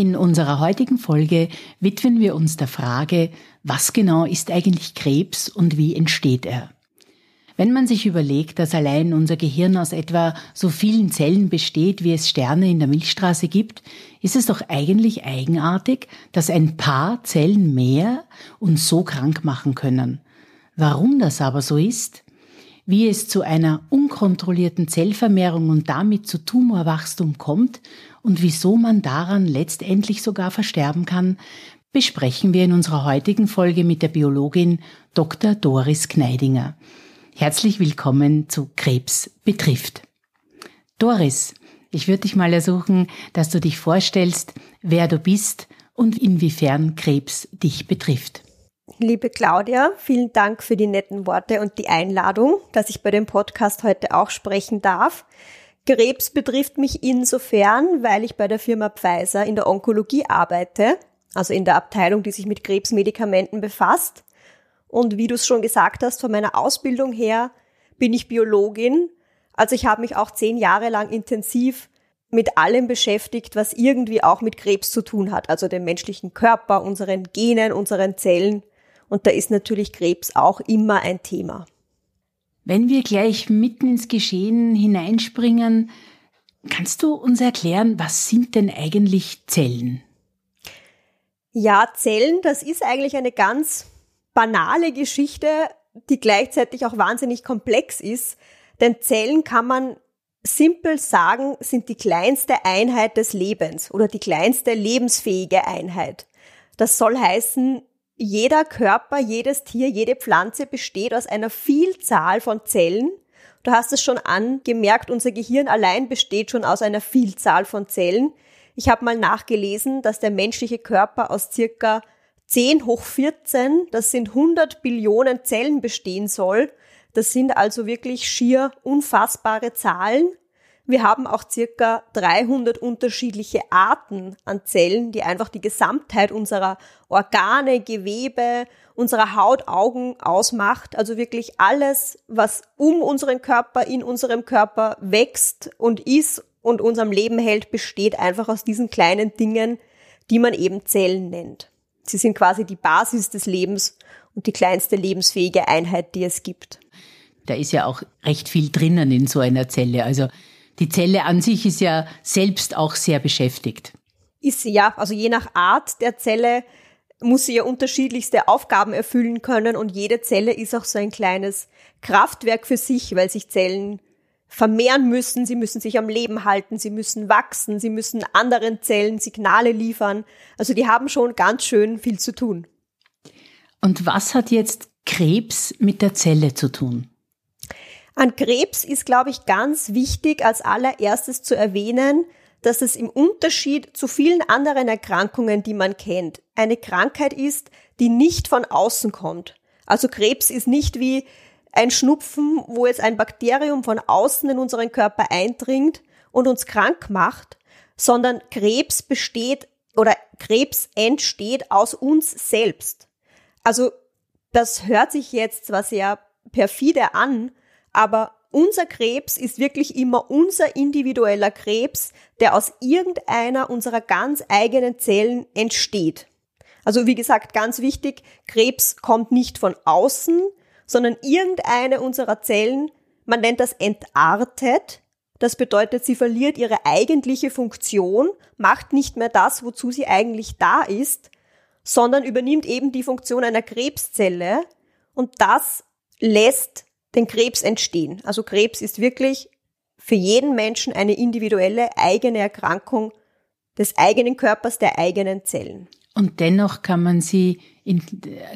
In unserer heutigen Folge widmen wir uns der Frage, was genau ist eigentlich Krebs und wie entsteht er? Wenn man sich überlegt, dass allein unser Gehirn aus etwa so vielen Zellen besteht, wie es Sterne in der Milchstraße gibt, ist es doch eigentlich eigenartig, dass ein paar Zellen mehr uns so krank machen können. Warum das aber so ist, wie es zu einer unkontrollierten Zellvermehrung und damit zu Tumorwachstum kommt und wieso man daran letztendlich sogar versterben kann, besprechen wir in unserer heutigen Folge mit der Biologin Dr. Doris Kneidinger. Herzlich willkommen zu Krebs betrifft. Doris, ich würde dich mal ersuchen, dass du dich vorstellst, wer du bist und inwiefern Krebs dich betrifft. Liebe Claudia, vielen Dank für die netten Worte und die Einladung, dass ich bei dem Podcast heute auch sprechen darf. Krebs betrifft mich insofern, weil ich bei der Firma Pfizer in der Onkologie arbeite, also in der Abteilung, die sich mit Krebsmedikamenten befasst. Und wie du es schon gesagt hast, von meiner Ausbildung her bin ich Biologin. Also ich habe mich auch zehn Jahre lang intensiv mit allem beschäftigt, was irgendwie auch mit Krebs zu tun hat, also dem menschlichen Körper, unseren Genen, unseren Zellen. Und da ist natürlich Krebs auch immer ein Thema. Wenn wir gleich mitten ins Geschehen hineinspringen, kannst du uns erklären, was sind denn eigentlich Zellen? Ja, Zellen, das ist eigentlich eine ganz banale Geschichte, die gleichzeitig auch wahnsinnig komplex ist. Denn Zellen kann man simpel sagen, sind die kleinste Einheit des Lebens oder die kleinste lebensfähige Einheit. Das soll heißen, jeder Körper, jedes Tier, jede Pflanze besteht aus einer Vielzahl von Zellen. Du hast es schon angemerkt, unser Gehirn allein besteht schon aus einer Vielzahl von Zellen. Ich habe mal nachgelesen, dass der menschliche Körper aus circa 10 hoch 14, das sind 100 Billionen Zellen bestehen soll. Das sind also wirklich schier unfassbare Zahlen. Wir haben auch circa 300 unterschiedliche Arten an Zellen, die einfach die Gesamtheit unserer Organe, Gewebe, unserer Haut, Augen ausmacht. Also wirklich alles, was um unseren Körper, in unserem Körper wächst und ist und unserem Leben hält, besteht einfach aus diesen kleinen Dingen, die man eben Zellen nennt. Sie sind quasi die Basis des Lebens und die kleinste lebensfähige Einheit, die es gibt. Da ist ja auch recht viel drinnen in so einer Zelle. Also die Zelle an sich ist ja selbst auch sehr beschäftigt. Ist sie ja, also je nach Art der Zelle muss sie ja unterschiedlichste Aufgaben erfüllen können und jede Zelle ist auch so ein kleines Kraftwerk für sich, weil sich Zellen vermehren müssen, sie müssen sich am Leben halten, sie müssen wachsen, sie müssen anderen Zellen Signale liefern. Also die haben schon ganz schön viel zu tun. Und was hat jetzt Krebs mit der Zelle zu tun? An Krebs ist, glaube ich, ganz wichtig als allererstes zu erwähnen, dass es im Unterschied zu vielen anderen Erkrankungen, die man kennt, eine Krankheit ist, die nicht von außen kommt. Also Krebs ist nicht wie ein Schnupfen, wo jetzt ein Bakterium von außen in unseren Körper eindringt und uns krank macht, sondern Krebs besteht oder Krebs entsteht aus uns selbst. Also das hört sich jetzt zwar sehr perfide an, aber unser Krebs ist wirklich immer unser individueller Krebs, der aus irgendeiner unserer ganz eigenen Zellen entsteht. Also wie gesagt, ganz wichtig, Krebs kommt nicht von außen, sondern irgendeine unserer Zellen, man nennt das entartet. Das bedeutet, sie verliert ihre eigentliche Funktion, macht nicht mehr das, wozu sie eigentlich da ist, sondern übernimmt eben die Funktion einer Krebszelle und das lässt den Krebs entstehen. Also Krebs ist wirklich für jeden Menschen eine individuelle eigene Erkrankung des eigenen Körpers, der eigenen Zellen. Und dennoch kann man sie, in,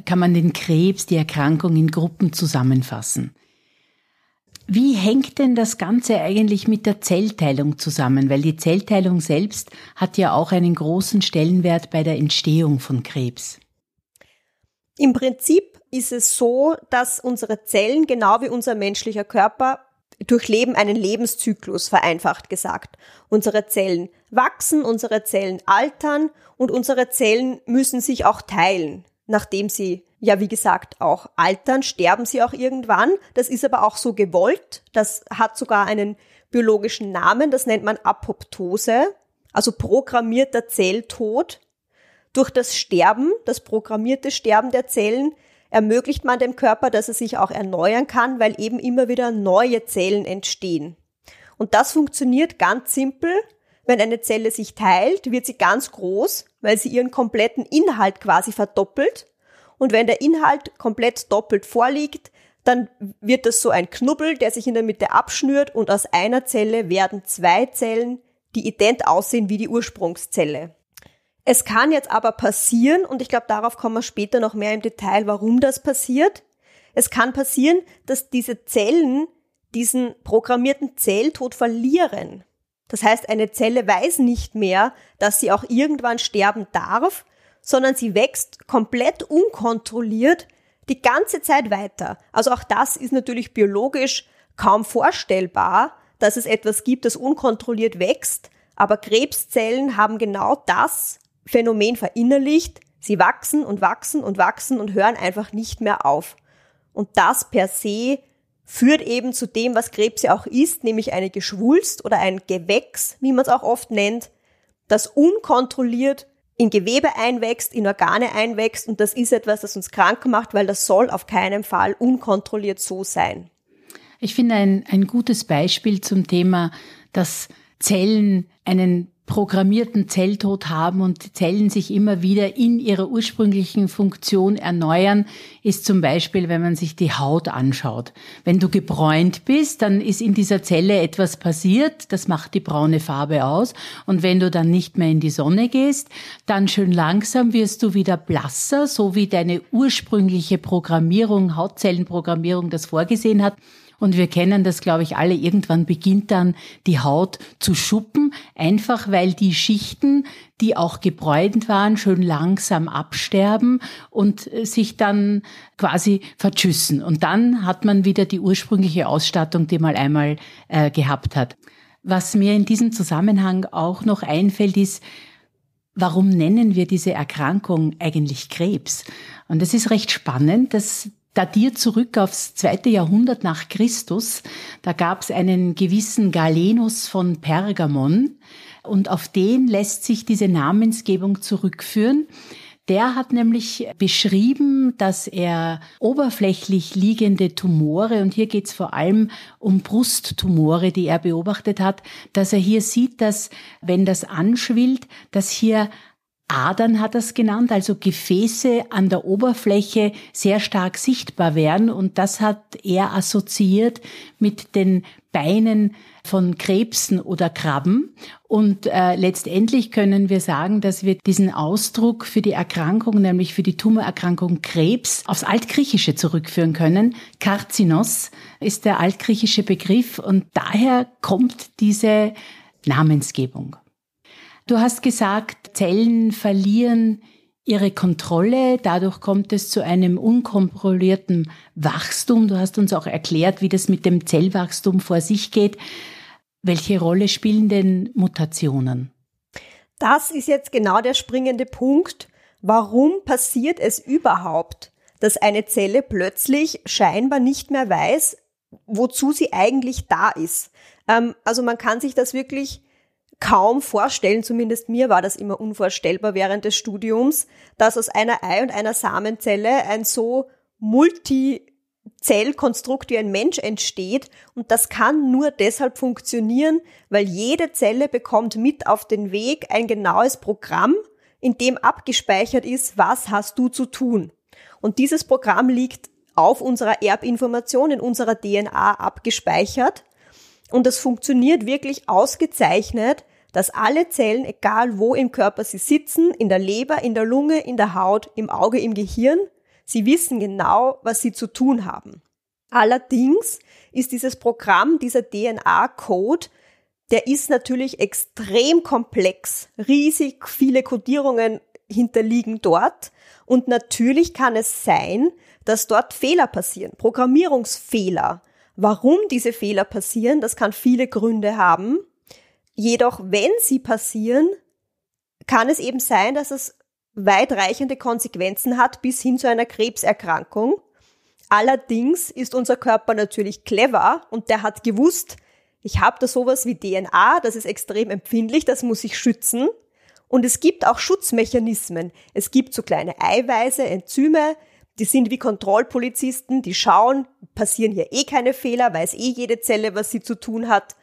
kann man den Krebs, die Erkrankung in Gruppen zusammenfassen. Wie hängt denn das Ganze eigentlich mit der Zellteilung zusammen? Weil die Zellteilung selbst hat ja auch einen großen Stellenwert bei der Entstehung von Krebs. Im Prinzip ist es so, dass unsere Zellen, genau wie unser menschlicher Körper, durchleben einen Lebenszyklus, vereinfacht gesagt. Unsere Zellen wachsen, unsere Zellen altern und unsere Zellen müssen sich auch teilen, nachdem sie ja, wie gesagt, auch altern, sterben sie auch irgendwann. Das ist aber auch so gewollt. Das hat sogar einen biologischen Namen. Das nennt man Apoptose, also programmierter Zelltod. Durch das Sterben, das programmierte Sterben der Zellen, ermöglicht man dem Körper, dass er sich auch erneuern kann, weil eben immer wieder neue Zellen entstehen. Und das funktioniert ganz simpel. Wenn eine Zelle sich teilt, wird sie ganz groß, weil sie ihren kompletten Inhalt quasi verdoppelt. Und wenn der Inhalt komplett doppelt vorliegt, dann wird das so ein Knubbel, der sich in der Mitte abschnürt und aus einer Zelle werden zwei Zellen, die ident aussehen wie die Ursprungszelle. Es kann jetzt aber passieren, und ich glaube, darauf kommen wir später noch mehr im Detail, warum das passiert. Es kann passieren, dass diese Zellen diesen programmierten Zelltod verlieren. Das heißt, eine Zelle weiß nicht mehr, dass sie auch irgendwann sterben darf, sondern sie wächst komplett unkontrolliert die ganze Zeit weiter. Also auch das ist natürlich biologisch kaum vorstellbar, dass es etwas gibt, das unkontrolliert wächst, aber Krebszellen haben genau das Phänomen verinnerlicht. Sie wachsen und wachsen und wachsen und hören einfach nicht mehr auf. Und das per se führt eben zu dem, was Krebs ja auch ist, nämlich eine Geschwulst oder ein Gewächs, wie man es auch oft nennt, das unkontrolliert in Gewebe einwächst, in Organe einwächst und das ist etwas, das uns krank macht, weil das soll auf keinen Fall unkontrolliert so sein. Ich finde ein, ein gutes Beispiel zum Thema, dass Zellen einen programmierten Zelltod haben und Zellen sich immer wieder in ihrer ursprünglichen Funktion erneuern, ist zum Beispiel, wenn man sich die Haut anschaut. Wenn du gebräunt bist, dann ist in dieser Zelle etwas passiert, das macht die braune Farbe aus. Und wenn du dann nicht mehr in die Sonne gehst, dann schön langsam wirst du wieder blasser, so wie deine ursprüngliche Programmierung, Hautzellenprogrammierung das vorgesehen hat. Und wir kennen das, glaube ich, alle. Irgendwann beginnt dann die Haut zu schuppen, einfach weil die Schichten, die auch gebräunt waren, schön langsam absterben und äh, sich dann quasi verschüssen. Und dann hat man wieder die ursprüngliche Ausstattung, die man einmal äh, gehabt hat. Was mir in diesem Zusammenhang auch noch einfällt, ist, warum nennen wir diese Erkrankung eigentlich Krebs? Und es ist recht spannend, dass datiert zurück aufs zweite Jahrhundert nach Christus. Da gab es einen gewissen Galenus von Pergamon und auf den lässt sich diese Namensgebung zurückführen. Der hat nämlich beschrieben, dass er oberflächlich liegende Tumore, und hier geht es vor allem um Brusttumore, die er beobachtet hat, dass er hier sieht, dass wenn das anschwillt, dass hier Adern hat das genannt, also Gefäße an der Oberfläche sehr stark sichtbar werden und das hat er assoziiert mit den Beinen von Krebsen oder Krabben. Und äh, letztendlich können wir sagen, dass wir diesen Ausdruck für die Erkrankung, nämlich für die Tumorerkrankung Krebs, aufs Altgriechische zurückführen können. Karzinos ist der altgriechische Begriff und daher kommt diese Namensgebung. Du hast gesagt, Zellen verlieren ihre Kontrolle, dadurch kommt es zu einem unkontrollierten Wachstum. Du hast uns auch erklärt, wie das mit dem Zellwachstum vor sich geht. Welche Rolle spielen denn Mutationen? Das ist jetzt genau der springende Punkt. Warum passiert es überhaupt, dass eine Zelle plötzlich scheinbar nicht mehr weiß, wozu sie eigentlich da ist? Ähm, also man kann sich das wirklich kaum vorstellen, zumindest mir war das immer unvorstellbar während des Studiums, dass aus einer Ei- und einer Samenzelle ein so Multizellkonstrukt wie ein Mensch entsteht. Und das kann nur deshalb funktionieren, weil jede Zelle bekommt mit auf den Weg ein genaues Programm, in dem abgespeichert ist, was hast du zu tun. Und dieses Programm liegt auf unserer Erbinformation in unserer DNA abgespeichert. Und das funktioniert wirklich ausgezeichnet, dass alle Zellen, egal wo im Körper sie sitzen, in der Leber, in der Lunge, in der Haut, im Auge, im Gehirn, sie wissen genau, was sie zu tun haben. Allerdings ist dieses Programm, dieser DNA-Code, der ist natürlich extrem komplex. Riesig viele Codierungen hinterliegen dort. Und natürlich kann es sein, dass dort Fehler passieren, Programmierungsfehler. Warum diese Fehler passieren, das kann viele Gründe haben. Jedoch, wenn sie passieren, kann es eben sein, dass es weitreichende Konsequenzen hat bis hin zu einer Krebserkrankung. Allerdings ist unser Körper natürlich clever und der hat gewusst, ich habe da sowas wie DNA, das ist extrem empfindlich, das muss ich schützen. Und es gibt auch Schutzmechanismen. Es gibt so kleine Eiweiße, Enzyme, die sind wie Kontrollpolizisten, die schauen, passieren hier eh keine Fehler, weiß eh jede Zelle, was sie zu tun hat.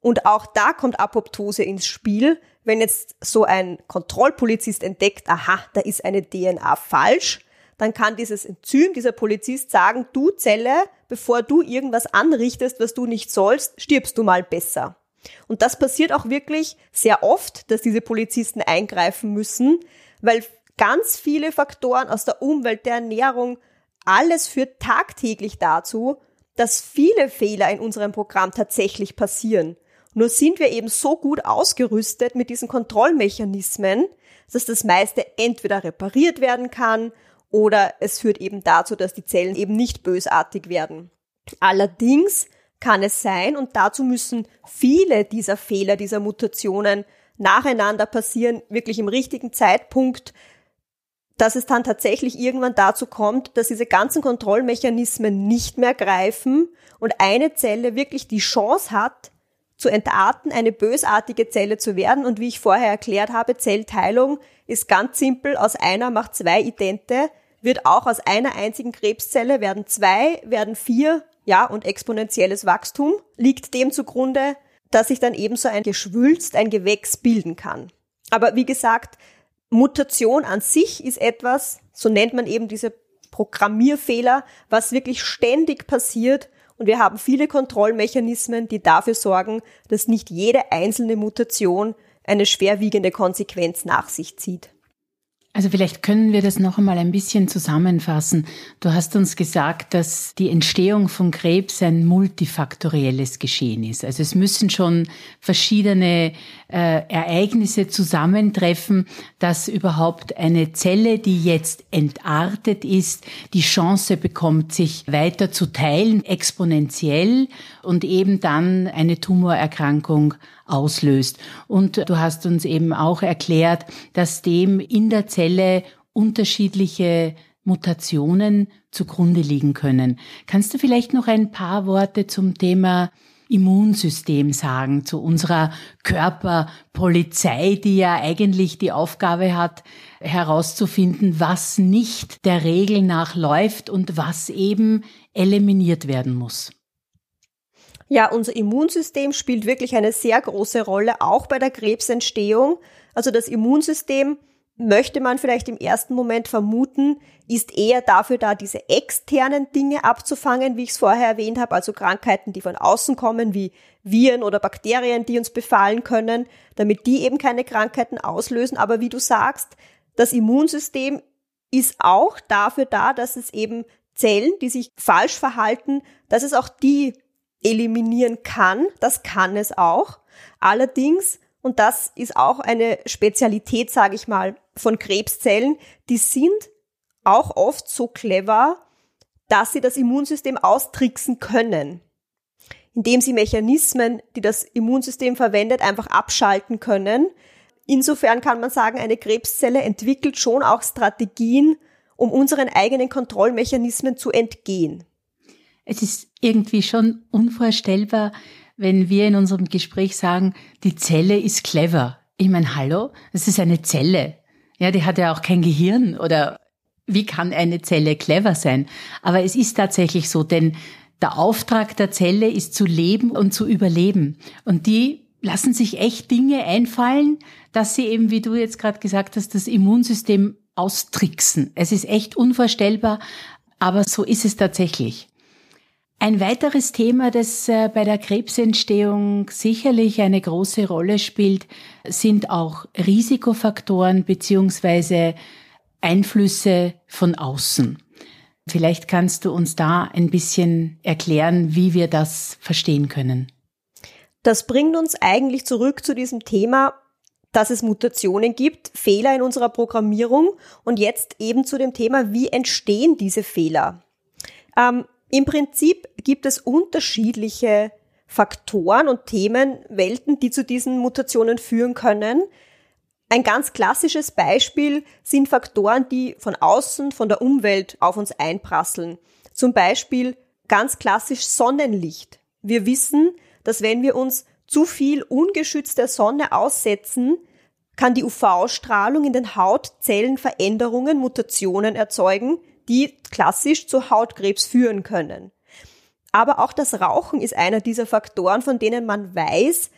Und auch da kommt Apoptose ins Spiel. Wenn jetzt so ein Kontrollpolizist entdeckt, aha, da ist eine DNA falsch, dann kann dieses Enzym, dieser Polizist sagen, du Zelle, bevor du irgendwas anrichtest, was du nicht sollst, stirbst du mal besser. Und das passiert auch wirklich sehr oft, dass diese Polizisten eingreifen müssen, weil ganz viele Faktoren aus der Umwelt, der Ernährung, alles führt tagtäglich dazu, dass viele Fehler in unserem Programm tatsächlich passieren. Nur sind wir eben so gut ausgerüstet mit diesen Kontrollmechanismen, dass das meiste entweder repariert werden kann oder es führt eben dazu, dass die Zellen eben nicht bösartig werden. Allerdings kann es sein, und dazu müssen viele dieser Fehler, dieser Mutationen nacheinander passieren, wirklich im richtigen Zeitpunkt, dass es dann tatsächlich irgendwann dazu kommt, dass diese ganzen Kontrollmechanismen nicht mehr greifen und eine Zelle wirklich die Chance hat, zu entarten, eine bösartige Zelle zu werden. Und wie ich vorher erklärt habe, Zellteilung ist ganz simpel. Aus einer macht zwei Idente, wird auch aus einer einzigen Krebszelle werden zwei, werden vier, ja, und exponentielles Wachstum liegt dem zugrunde, dass sich dann ebenso ein Geschwülst, ein Gewächs bilden kann. Aber wie gesagt, Mutation an sich ist etwas, so nennt man eben diese Programmierfehler, was wirklich ständig passiert und wir haben viele Kontrollmechanismen, die dafür sorgen, dass nicht jede einzelne Mutation eine schwerwiegende Konsequenz nach sich zieht. Also vielleicht können wir das noch einmal ein bisschen zusammenfassen. Du hast uns gesagt, dass die Entstehung von Krebs ein multifaktorielles Geschehen ist. Also es müssen schon verschiedene äh, Ereignisse zusammentreffen, dass überhaupt eine Zelle, die jetzt entartet ist, die Chance bekommt, sich weiter zu teilen, exponentiell und eben dann eine Tumorerkrankung auslöst. Und du hast uns eben auch erklärt, dass dem in der Zelle unterschiedliche Mutationen zugrunde liegen können. Kannst du vielleicht noch ein paar Worte zum Thema Immunsystem sagen, zu unserer Körperpolizei, die ja eigentlich die Aufgabe hat, herauszufinden, was nicht der Regel nach läuft und was eben eliminiert werden muss. Ja, unser Immunsystem spielt wirklich eine sehr große Rolle, auch bei der Krebsentstehung. Also das Immunsystem möchte man vielleicht im ersten Moment vermuten, ist eher dafür da, diese externen Dinge abzufangen, wie ich es vorher erwähnt habe, also Krankheiten, die von außen kommen, wie Viren oder Bakterien, die uns befallen können, damit die eben keine Krankheiten auslösen. Aber wie du sagst, das Immunsystem ist auch dafür da, dass es eben Zellen, die sich falsch verhalten, dass es auch die eliminieren kann. Das kann es auch. Allerdings, und das ist auch eine Spezialität, sage ich mal, von Krebszellen, die sind auch oft so clever, dass sie das Immunsystem austricksen können, indem sie Mechanismen, die das Immunsystem verwendet, einfach abschalten können. Insofern kann man sagen, eine Krebszelle entwickelt schon auch Strategien, um unseren eigenen Kontrollmechanismen zu entgehen. Es ist irgendwie schon unvorstellbar, wenn wir in unserem Gespräch sagen, die Zelle ist clever. Ich meine, hallo, das ist eine Zelle. Ja, die hat ja auch kein Gehirn oder wie kann eine Zelle clever sein? Aber es ist tatsächlich so, denn der Auftrag der Zelle ist zu leben und zu überleben. Und die lassen sich echt Dinge einfallen, dass sie eben, wie du jetzt gerade gesagt hast, das Immunsystem austricksen. Es ist echt unvorstellbar, aber so ist es tatsächlich. Ein weiteres Thema, das äh, bei der Krebsentstehung sicherlich eine große Rolle spielt, sind auch Risikofaktoren beziehungsweise Einflüsse von außen. Vielleicht kannst du uns da ein bisschen erklären, wie wir das verstehen können. Das bringt uns eigentlich zurück zu diesem Thema, dass es Mutationen gibt, Fehler in unserer Programmierung und jetzt eben zu dem Thema, wie entstehen diese Fehler. Ähm, Im Prinzip gibt es unterschiedliche Faktoren und Themenwelten, die zu diesen Mutationen führen können. Ein ganz klassisches Beispiel sind Faktoren, die von außen, von der Umwelt auf uns einprasseln. Zum Beispiel ganz klassisch Sonnenlicht. Wir wissen, dass wenn wir uns zu viel ungeschützter Sonne aussetzen, kann die UV-Strahlung in den Hautzellen Veränderungen, Mutationen erzeugen, die klassisch zu Hautkrebs führen können. Aber auch das Rauchen ist einer dieser Faktoren, von denen man weiß,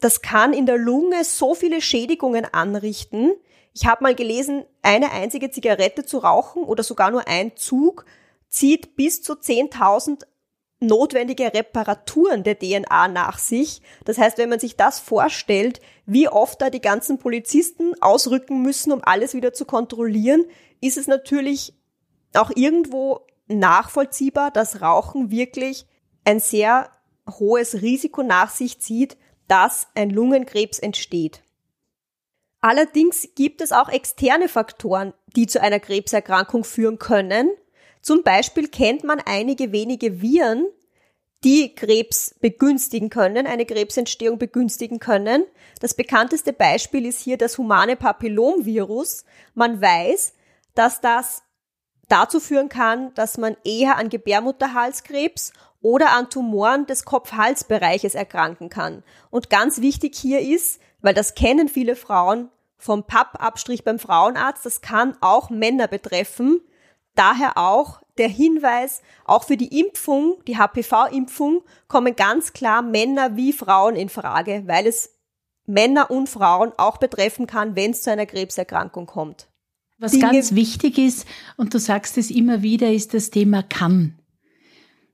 das kann in der Lunge so viele Schädigungen anrichten. Ich habe mal gelesen, eine einzige Zigarette zu rauchen oder sogar nur ein Zug zieht bis zu 10.000 notwendige Reparaturen der DNA nach sich. Das heißt, wenn man sich das vorstellt, wie oft da die ganzen Polizisten ausrücken müssen, um alles wieder zu kontrollieren, ist es natürlich auch irgendwo nachvollziehbar, dass Rauchen wirklich ein sehr hohes Risiko nach sich zieht, dass ein Lungenkrebs entsteht. Allerdings gibt es auch externe Faktoren, die zu einer Krebserkrankung führen können. Zum Beispiel kennt man einige wenige Viren, die Krebs begünstigen können, eine Krebsentstehung begünstigen können. Das bekannteste Beispiel ist hier das humane Papillomvirus. Man weiß, dass das dazu führen kann, dass man eher an Gebärmutterhalskrebs oder an Tumoren des Kopf-Hals-Bereiches erkranken kann. Und ganz wichtig hier ist, weil das kennen viele Frauen vom Pappabstrich beim Frauenarzt, das kann auch Männer betreffen. Daher auch der Hinweis, auch für die Impfung, die HPV-Impfung, kommen ganz klar Männer wie Frauen in Frage, weil es Männer und Frauen auch betreffen kann, wenn es zu einer Krebserkrankung kommt. Was Dinge ganz wichtig ist, und du sagst es immer wieder, ist das Thema kann.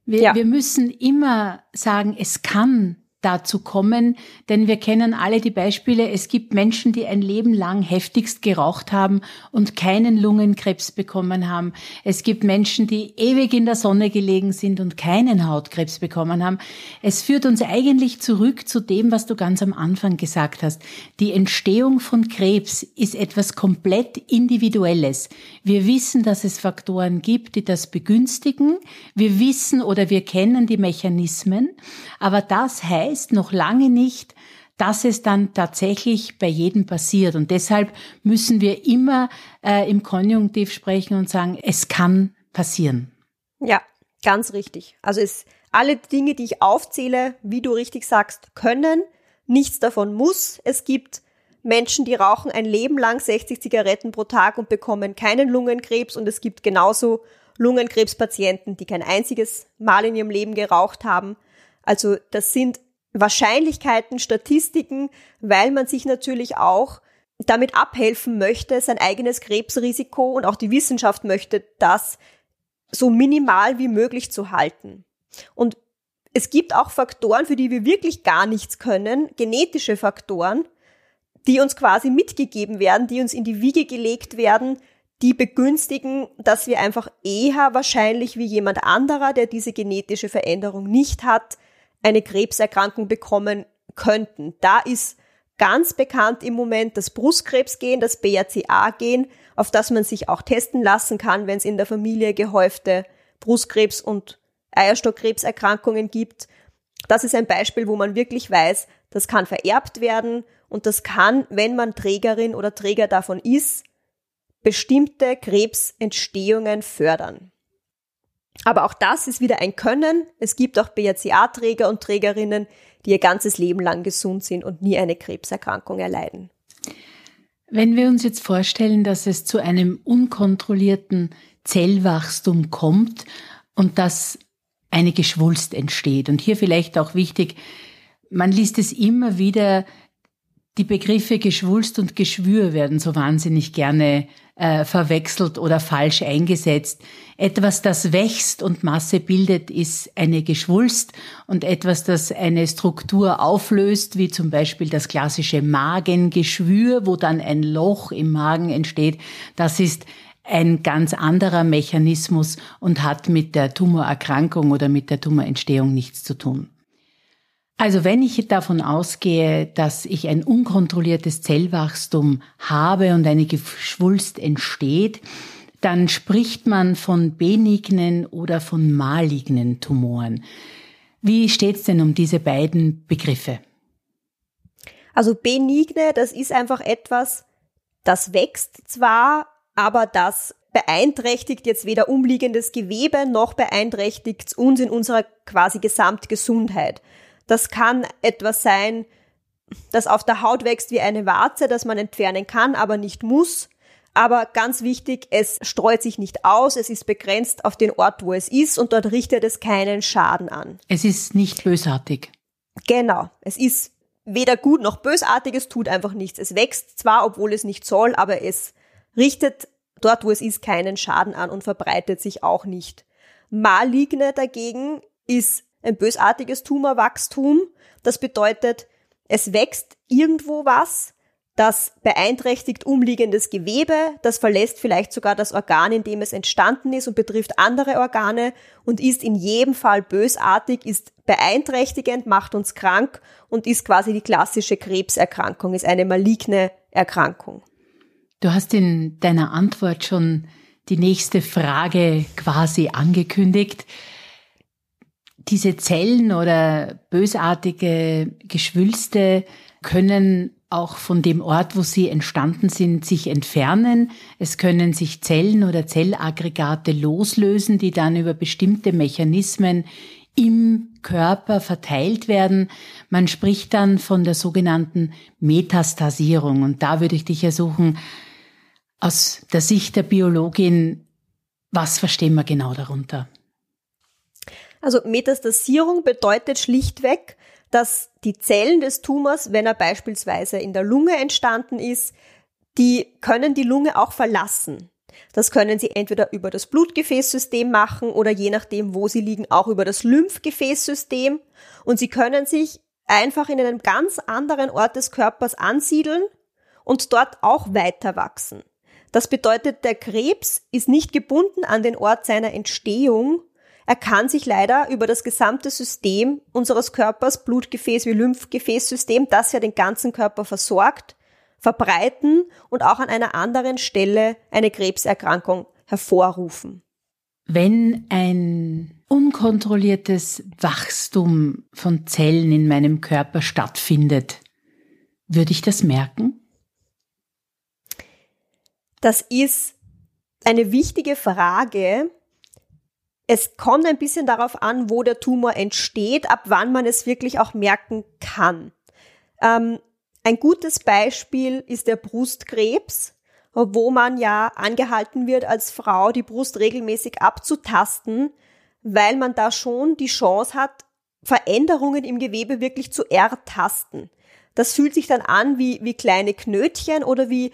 Wir, ja. wir müssen immer sagen, es kann dazu kommen, denn wir kennen alle die Beispiele. Es gibt Menschen, die ein Leben lang heftigst geraucht haben und keinen Lungenkrebs bekommen haben. Es gibt Menschen, die ewig in der Sonne gelegen sind und keinen Hautkrebs bekommen haben. Es führt uns eigentlich zurück zu dem, was du ganz am Anfang gesagt hast. Die Entstehung von Krebs ist etwas komplett Individuelles. Wir wissen, dass es Faktoren gibt, die das begünstigen. Wir wissen oder wir kennen die Mechanismen. Aber das heißt, heißt noch lange nicht, dass es dann tatsächlich bei jedem passiert. Und deshalb müssen wir immer äh, im Konjunktiv sprechen und sagen, es kann passieren. Ja, ganz richtig. Also es, alle Dinge, die ich aufzähle, wie du richtig sagst, können. Nichts davon muss. Es gibt Menschen, die rauchen ein Leben lang 60 Zigaretten pro Tag und bekommen keinen Lungenkrebs. Und es gibt genauso Lungenkrebspatienten, die kein einziges Mal in ihrem Leben geraucht haben. Also das sind Wahrscheinlichkeiten, Statistiken, weil man sich natürlich auch damit abhelfen möchte, sein eigenes Krebsrisiko und auch die Wissenschaft möchte das so minimal wie möglich zu halten. Und es gibt auch Faktoren, für die wir wirklich gar nichts können, genetische Faktoren, die uns quasi mitgegeben werden, die uns in die Wiege gelegt werden, die begünstigen, dass wir einfach eher wahrscheinlich wie jemand anderer, der diese genetische Veränderung nicht hat, eine Krebserkrankung bekommen könnten. Da ist ganz bekannt im Moment das Brustkrebsgen, das BRCA-Gen, auf das man sich auch testen lassen kann, wenn es in der Familie gehäufte Brustkrebs- und Eierstockkrebserkrankungen gibt. Das ist ein Beispiel, wo man wirklich weiß, das kann vererbt werden und das kann, wenn man Trägerin oder Träger davon ist, bestimmte Krebsentstehungen fördern. Aber auch das ist wieder ein Können. Es gibt auch BRCA-Träger und Trägerinnen, die ihr ganzes Leben lang gesund sind und nie eine Krebserkrankung erleiden. Wenn wir uns jetzt vorstellen, dass es zu einem unkontrollierten Zellwachstum kommt und dass eine Geschwulst entsteht. Und hier vielleicht auch wichtig, man liest es immer wieder, die Begriffe Geschwulst und Geschwür werden so wahnsinnig gerne äh, verwechselt oder falsch eingesetzt. Etwas, das wächst und Masse bildet, ist eine Geschwulst und etwas, das eine Struktur auflöst, wie zum Beispiel das klassische Magengeschwür, wo dann ein Loch im Magen entsteht, das ist ein ganz anderer Mechanismus und hat mit der Tumorerkrankung oder mit der Tumorentstehung nichts zu tun. Also wenn ich davon ausgehe, dass ich ein unkontrolliertes Zellwachstum habe und eine Geschwulst entsteht, dann spricht man von benignen oder von malignen Tumoren. Wie steht's denn um diese beiden Begriffe? Also benigne, das ist einfach etwas, das wächst zwar, aber das beeinträchtigt jetzt weder umliegendes Gewebe noch beeinträchtigt uns in unserer quasi Gesamtgesundheit. Das kann etwas sein, das auf der Haut wächst wie eine Warze, das man entfernen kann, aber nicht muss. Aber ganz wichtig, es streut sich nicht aus, es ist begrenzt auf den Ort, wo es ist und dort richtet es keinen Schaden an. Es ist nicht bösartig. Genau, es ist weder gut noch bösartig, es tut einfach nichts. Es wächst zwar, obwohl es nicht soll, aber es richtet dort, wo es ist, keinen Schaden an und verbreitet sich auch nicht. Maligne dagegen ist ein bösartiges Tumorwachstum. Das bedeutet, es wächst irgendwo was, das beeinträchtigt umliegendes Gewebe, das verlässt vielleicht sogar das Organ, in dem es entstanden ist und betrifft andere Organe und ist in jedem Fall bösartig, ist beeinträchtigend, macht uns krank und ist quasi die klassische Krebserkrankung, ist eine maligne Erkrankung. Du hast in deiner Antwort schon die nächste Frage quasi angekündigt. Diese Zellen oder bösartige Geschwülste können auch von dem Ort, wo sie entstanden sind, sich entfernen. Es können sich Zellen oder Zellaggregate loslösen, die dann über bestimmte Mechanismen im Körper verteilt werden. Man spricht dann von der sogenannten Metastasierung. Und da würde ich dich ersuchen, aus der Sicht der Biologin, was verstehen wir genau darunter? Also Metastasierung bedeutet schlichtweg, dass die Zellen des Tumors, wenn er beispielsweise in der Lunge entstanden ist, die können die Lunge auch verlassen. Das können sie entweder über das Blutgefäßsystem machen oder je nachdem, wo sie liegen, auch über das Lymphgefäßsystem. Und sie können sich einfach in einem ganz anderen Ort des Körpers ansiedeln und dort auch weiter wachsen. Das bedeutet, der Krebs ist nicht gebunden an den Ort seiner Entstehung, er kann sich leider über das gesamte System unseres Körpers, Blutgefäß wie Lymphgefäßsystem, das ja den ganzen Körper versorgt, verbreiten und auch an einer anderen Stelle eine Krebserkrankung hervorrufen. Wenn ein unkontrolliertes Wachstum von Zellen in meinem Körper stattfindet, würde ich das merken? Das ist eine wichtige Frage, es kommt ein bisschen darauf an, wo der Tumor entsteht, ab wann man es wirklich auch merken kann. Ähm, ein gutes Beispiel ist der Brustkrebs, wo man ja angehalten wird, als Frau die Brust regelmäßig abzutasten, weil man da schon die Chance hat, Veränderungen im Gewebe wirklich zu ertasten. Das fühlt sich dann an wie, wie kleine Knötchen oder wie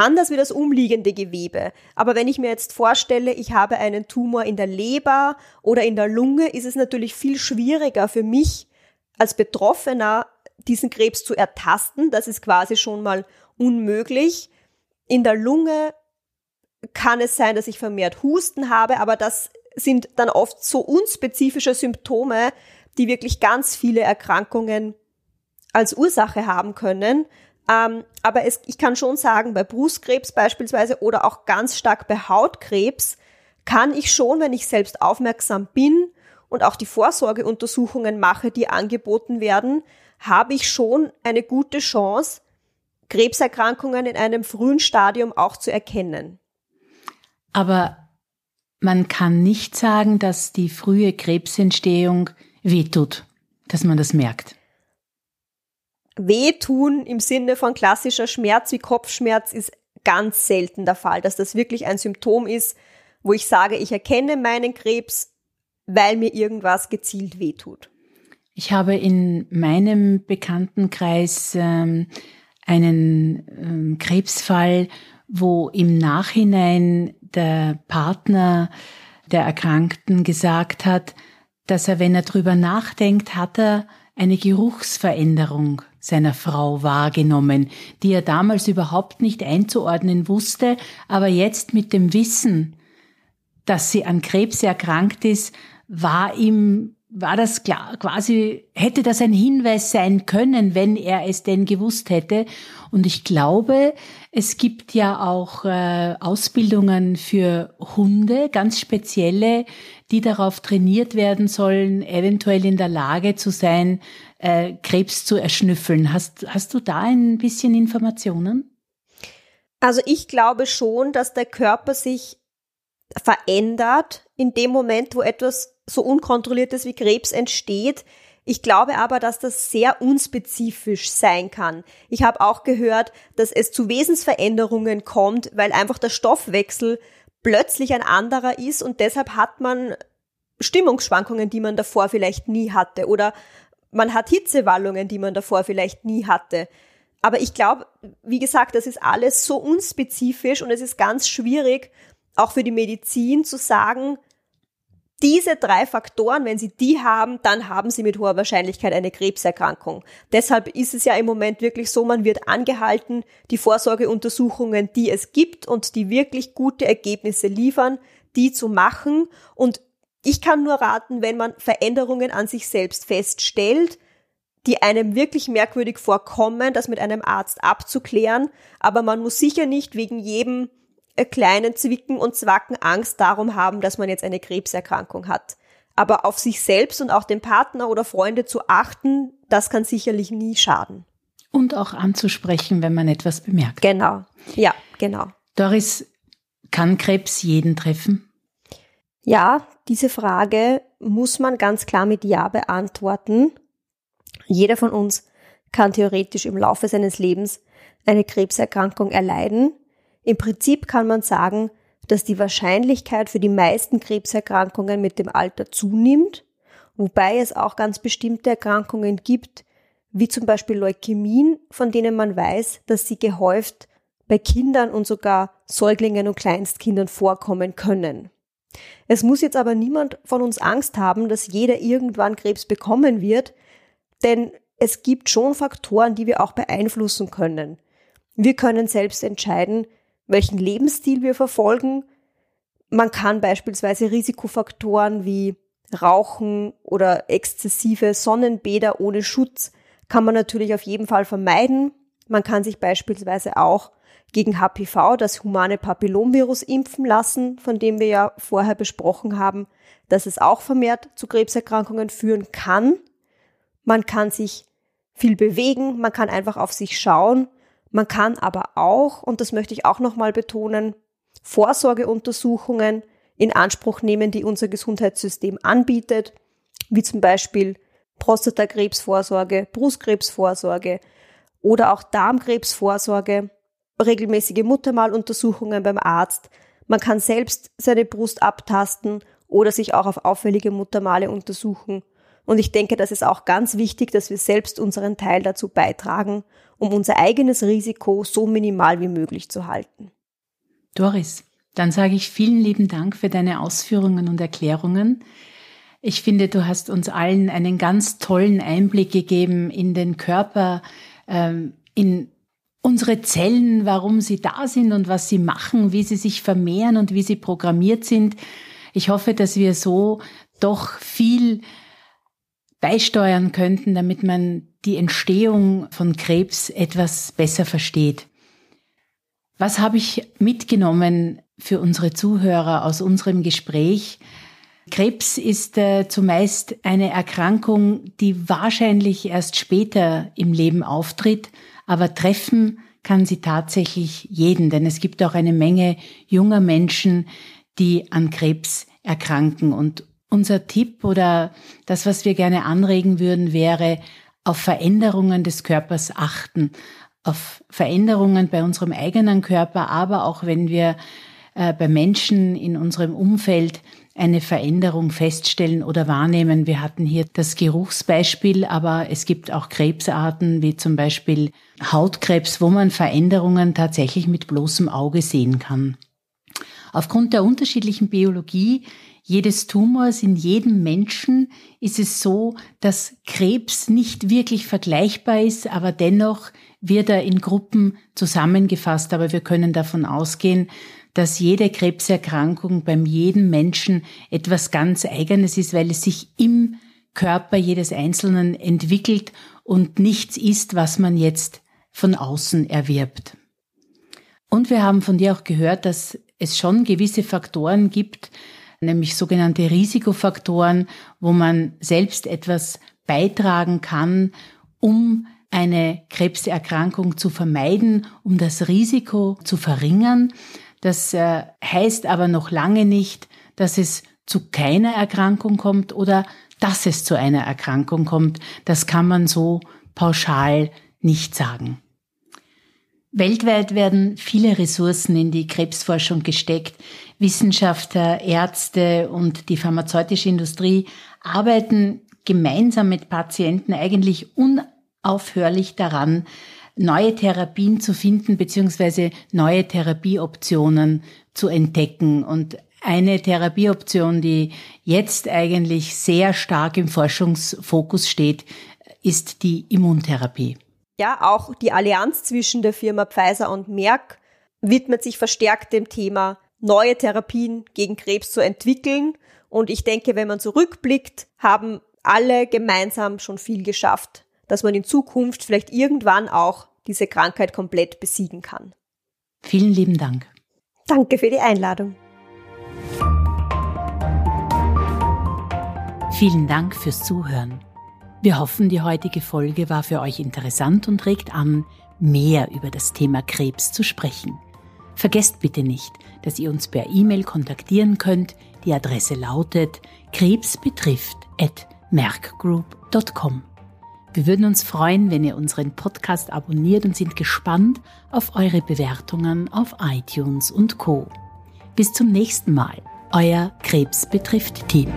anders wie das umliegende Gewebe. Aber wenn ich mir jetzt vorstelle, ich habe einen Tumor in der Leber oder in der Lunge, ist es natürlich viel schwieriger für mich als Betroffener, diesen Krebs zu ertasten. Das ist quasi schon mal unmöglich. In der Lunge kann es sein, dass ich vermehrt Husten habe, aber das sind dann oft so unspezifische Symptome, die wirklich ganz viele Erkrankungen als Ursache haben können. Ähm, aber es, ich kann schon sagen, bei Brustkrebs beispielsweise oder auch ganz stark bei Hautkrebs kann ich schon, wenn ich selbst aufmerksam bin und auch die Vorsorgeuntersuchungen mache, die angeboten werden, habe ich schon eine gute Chance, Krebserkrankungen in einem frühen Stadium auch zu erkennen. Aber man kann nicht sagen, dass die frühe Krebsentstehung wehtut, dass man das merkt. Wehtun im Sinne von klassischer Schmerz wie Kopfschmerz ist ganz selten der Fall, dass das wirklich ein Symptom ist, wo ich sage, ich erkenne meinen Krebs, weil mir irgendwas gezielt wehtut. Ich habe in meinem Bekanntenkreis ähm, einen ähm, Krebsfall, wo im Nachhinein der Partner der Erkrankten gesagt hat, dass er, wenn er drüber nachdenkt, hat er eine Geruchsveränderung seiner Frau wahrgenommen, die er damals überhaupt nicht einzuordnen wusste, aber jetzt mit dem Wissen, dass sie an Krebs erkrankt ist, war ihm war das klar, quasi, hätte das ein Hinweis sein können, wenn er es denn gewusst hätte. Und ich glaube, es gibt ja auch äh, Ausbildungen für Hunde, ganz spezielle, die darauf trainiert werden sollen, eventuell in der Lage zu sein, äh, Krebs zu erschnüffeln. Hast, hast du da ein bisschen Informationen? Also ich glaube schon, dass der Körper sich verändert in dem Moment, wo etwas so unkontrolliertes wie Krebs entsteht. Ich glaube aber, dass das sehr unspezifisch sein kann. Ich habe auch gehört, dass es zu Wesensveränderungen kommt, weil einfach der Stoffwechsel plötzlich ein anderer ist und deshalb hat man Stimmungsschwankungen, die man davor vielleicht nie hatte oder man hat Hitzewallungen, die man davor vielleicht nie hatte. Aber ich glaube, wie gesagt, das ist alles so unspezifisch und es ist ganz schwierig, auch für die Medizin zu sagen, diese drei Faktoren, wenn Sie die haben, dann haben Sie mit hoher Wahrscheinlichkeit eine Krebserkrankung. Deshalb ist es ja im Moment wirklich so, man wird angehalten, die Vorsorgeuntersuchungen, die es gibt und die wirklich gute Ergebnisse liefern, die zu machen. Und ich kann nur raten, wenn man Veränderungen an sich selbst feststellt, die einem wirklich merkwürdig vorkommen, das mit einem Arzt abzuklären. Aber man muss sicher nicht wegen jedem äh, kleinen Zwicken und Zwacken Angst darum haben, dass man jetzt eine Krebserkrankung hat. Aber auf sich selbst und auch den Partner oder Freunde zu achten, das kann sicherlich nie schaden. Und auch anzusprechen, wenn man etwas bemerkt. Genau. Ja, genau. Doris, kann Krebs jeden treffen? Ja, diese Frage muss man ganz klar mit Ja beantworten. Jeder von uns kann theoretisch im Laufe seines Lebens eine Krebserkrankung erleiden. Im Prinzip kann man sagen, dass die Wahrscheinlichkeit für die meisten Krebserkrankungen mit dem Alter zunimmt, wobei es auch ganz bestimmte Erkrankungen gibt, wie zum Beispiel Leukämien, von denen man weiß, dass sie gehäuft bei Kindern und sogar Säuglingen und Kleinstkindern vorkommen können. Es muss jetzt aber niemand von uns Angst haben, dass jeder irgendwann Krebs bekommen wird, denn es gibt schon Faktoren, die wir auch beeinflussen können. Wir können selbst entscheiden, welchen Lebensstil wir verfolgen. Man kann beispielsweise Risikofaktoren wie Rauchen oder exzessive Sonnenbäder ohne Schutz kann man natürlich auf jeden Fall vermeiden. Man kann sich beispielsweise auch gegen HPV, das humane Papillomvirus, impfen lassen, von dem wir ja vorher besprochen haben, dass es auch vermehrt zu Krebserkrankungen führen kann. Man kann sich viel bewegen, man kann einfach auf sich schauen man kann aber auch, und das möchte ich auch nochmal betonen, Vorsorgeuntersuchungen in Anspruch nehmen, die unser Gesundheitssystem anbietet, wie zum Beispiel Prostatakrebsvorsorge, Brustkrebsvorsorge oder auch Darmkrebsvorsorge, regelmäßige Muttermaluntersuchungen beim Arzt. Man kann selbst seine Brust abtasten oder sich auch auf auffällige Muttermale untersuchen. Und ich denke, das ist auch ganz wichtig, dass wir selbst unseren Teil dazu beitragen um unser eigenes Risiko so minimal wie möglich zu halten. Doris, dann sage ich vielen lieben Dank für deine Ausführungen und Erklärungen. Ich finde, du hast uns allen einen ganz tollen Einblick gegeben in den Körper, ähm, in unsere Zellen, warum sie da sind und was sie machen, wie sie sich vermehren und wie sie programmiert sind. Ich hoffe, dass wir so doch viel beisteuern könnten, damit man die Entstehung von Krebs etwas besser versteht. Was habe ich mitgenommen für unsere Zuhörer aus unserem Gespräch? Krebs ist äh, zumeist eine Erkrankung, die wahrscheinlich erst später im Leben auftritt, aber treffen kann sie tatsächlich jeden, denn es gibt auch eine Menge junger Menschen, die an Krebs erkranken. Und unser Tipp oder das, was wir gerne anregen würden, wäre, auf Veränderungen des Körpers achten, auf Veränderungen bei unserem eigenen Körper, aber auch wenn wir äh, bei Menschen in unserem Umfeld eine Veränderung feststellen oder wahrnehmen. Wir hatten hier das Geruchsbeispiel, aber es gibt auch Krebsarten wie zum Beispiel Hautkrebs, wo man Veränderungen tatsächlich mit bloßem Auge sehen kann. Aufgrund der unterschiedlichen Biologie jedes Tumors in jedem Menschen ist es so, dass Krebs nicht wirklich vergleichbar ist, aber dennoch wird er in Gruppen zusammengefasst. Aber wir können davon ausgehen, dass jede Krebserkrankung beim jedem Menschen etwas ganz Eigenes ist, weil es sich im Körper jedes Einzelnen entwickelt und nichts ist, was man jetzt von außen erwirbt. Und wir haben von dir auch gehört, dass es schon gewisse Faktoren gibt, nämlich sogenannte Risikofaktoren, wo man selbst etwas beitragen kann, um eine Krebserkrankung zu vermeiden, um das Risiko zu verringern. Das äh, heißt aber noch lange nicht, dass es zu keiner Erkrankung kommt oder dass es zu einer Erkrankung kommt. Das kann man so pauschal nicht sagen. Weltweit werden viele Ressourcen in die Krebsforschung gesteckt. Wissenschaftler, Ärzte und die pharmazeutische Industrie arbeiten gemeinsam mit Patienten eigentlich unaufhörlich daran, neue Therapien zu finden bzw. neue Therapieoptionen zu entdecken. Und eine Therapieoption, die jetzt eigentlich sehr stark im Forschungsfokus steht, ist die Immuntherapie. Ja, auch die Allianz zwischen der Firma Pfizer und Merck widmet sich verstärkt dem Thema, neue Therapien gegen Krebs zu entwickeln. Und ich denke, wenn man zurückblickt, haben alle gemeinsam schon viel geschafft, dass man in Zukunft vielleicht irgendwann auch diese Krankheit komplett besiegen kann. Vielen lieben Dank. Danke für die Einladung. Vielen Dank fürs Zuhören. Wir hoffen, die heutige Folge war für euch interessant und regt an, mehr über das Thema Krebs zu sprechen. Vergesst bitte nicht, dass ihr uns per E-Mail kontaktieren könnt. Die Adresse lautet krebsbetrifft@merckgroup.com. Wir würden uns freuen, wenn ihr unseren Podcast abonniert und sind gespannt auf eure Bewertungen auf iTunes und Co. Bis zum nächsten Mal. Euer Krebs betrifft Team.